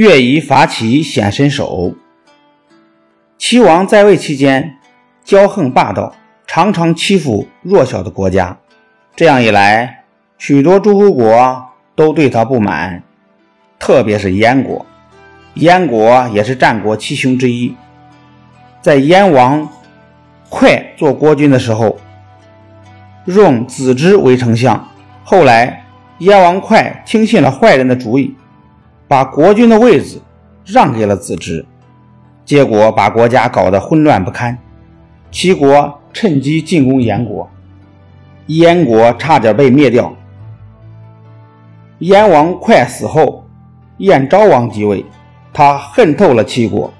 乐毅伐齐显身手。齐王在位期间骄横霸道，常常欺负弱小的国家。这样一来，许多诸侯国都对他不满，特别是燕国。燕国也是战国七雄之一。在燕王哙做国君的时候，用子之为丞相。后来，燕王哙听信了坏人的主意。把国君的位子让给了子之，结果把国家搞得混乱不堪。齐国趁机进攻燕国，燕国差点被灭掉。燕王哙死后，燕昭王即位，他恨透了齐国，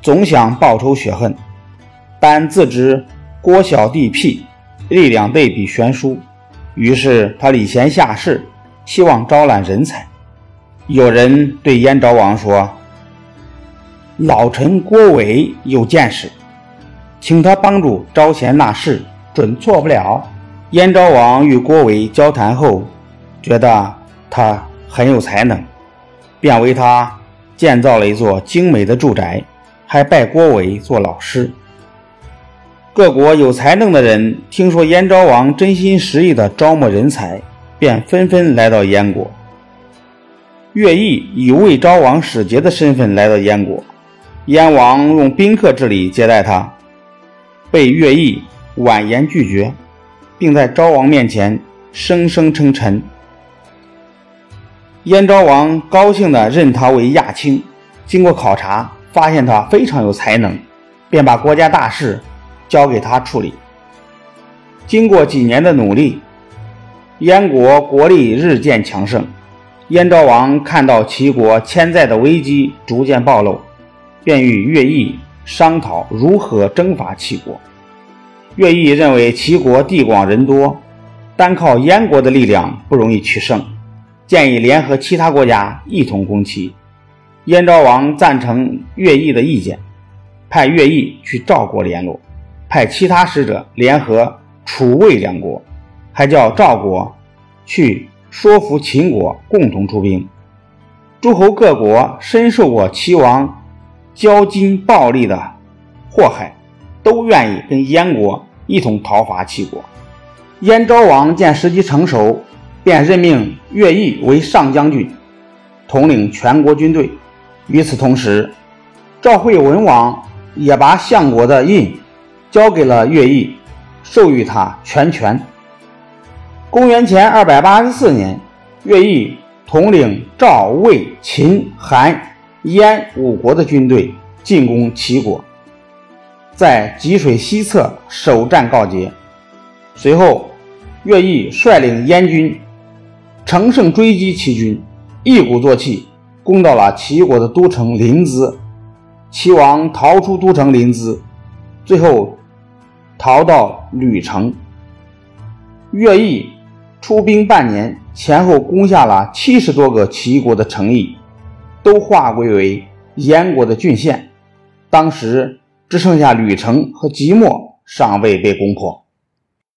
总想报仇雪恨，但自知国小地僻，力量对比悬殊，于是他礼贤下士，希望招揽人才。有人对燕昭王说：“老臣郭伟有见识，请他帮助招贤纳士，准错不了。”燕昭王与郭伟交谈后，觉得他很有才能，便为他建造了一座精美的住宅，还拜郭伟做老师。各国有才能的人听说燕昭王真心实意地招募人才，便纷纷来到燕国。乐毅以魏昭王使节的身份来到燕国，燕王用宾客之礼接待他，被乐毅婉言拒绝，并在昭王面前声声称臣。燕昭王高兴地任他为亚卿，经过考察，发现他非常有才能，便把国家大事交给他处理。经过几年的努力，燕国国力日渐强盛。燕昭王看到齐国潜在的危机逐渐暴露，便与乐毅商讨如何征伐齐国。乐毅认为齐国地广人多，单靠燕国的力量不容易取胜，建议联合其他国家一同攻齐。燕昭王赞成乐毅的意见，派乐毅去赵国联络，派其他使者联合楚魏两国，还叫赵国去。说服秦国共同出兵，诸侯各国深受过齐王骄矜暴力的祸害，都愿意跟燕国一同讨伐齐国。燕昭王见时机成熟，便任命乐毅为上将军，统领全国军队。与此同时，赵惠文王也把相国的印交给了乐毅，授予他全权。公元前二百八十四年，乐毅统领赵、魏、秦、韩、燕五国的军队进攻齐国，在济水西侧首战告捷。随后，乐毅率领燕军乘胜追击齐军，一鼓作气攻到了齐国的都城临淄。齐王逃出都城临淄，最后逃到吕城。乐毅。出兵半年，前后攻下了七十多个齐国的城邑，都划归为燕国的郡县。当时只剩下吕城和即墨尚未被攻破。